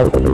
Bye.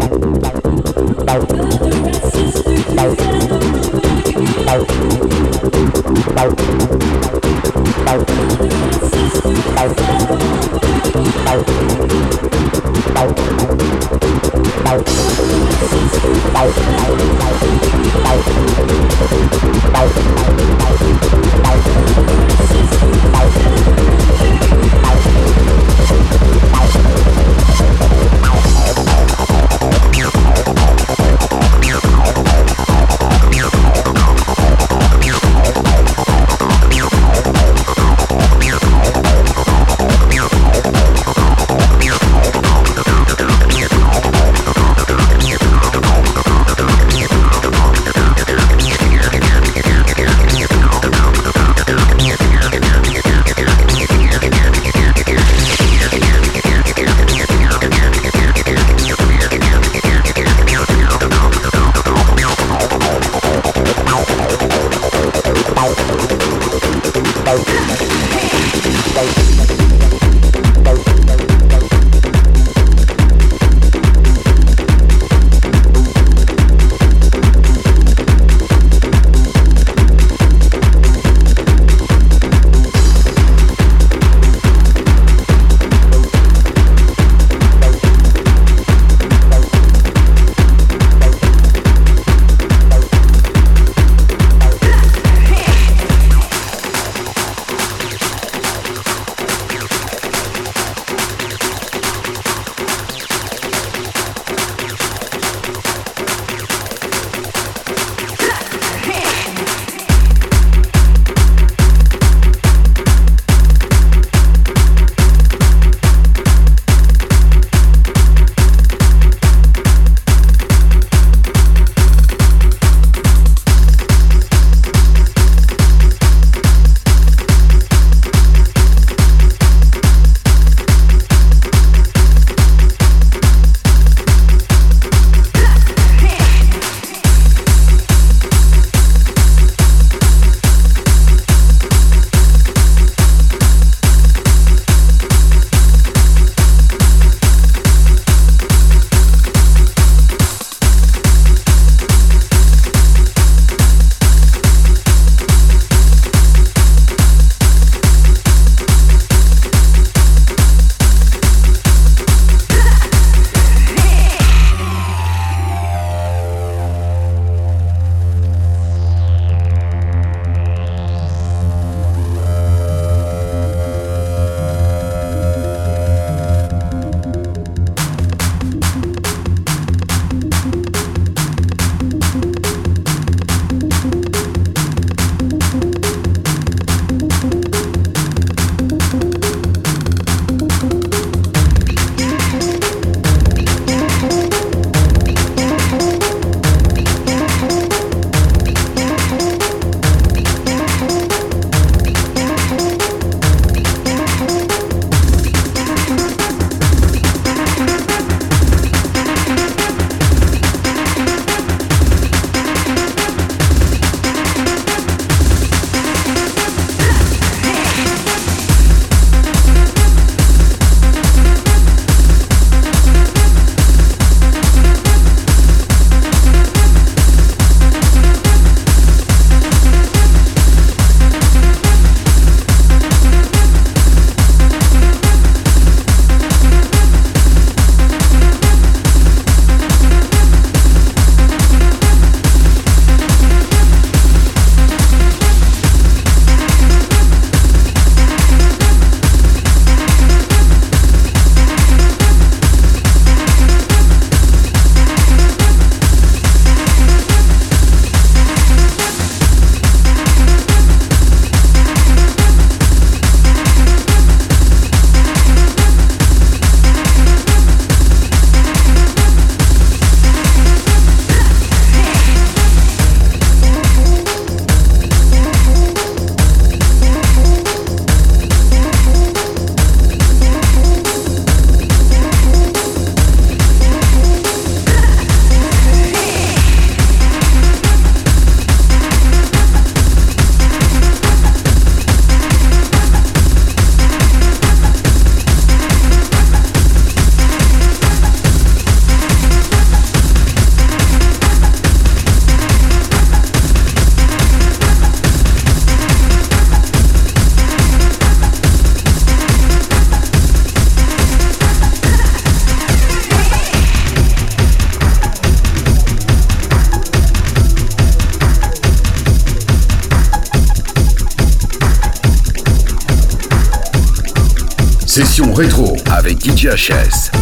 Rétro avec DJ HS.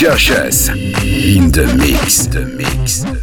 DJ In the mix. The mix. The mix.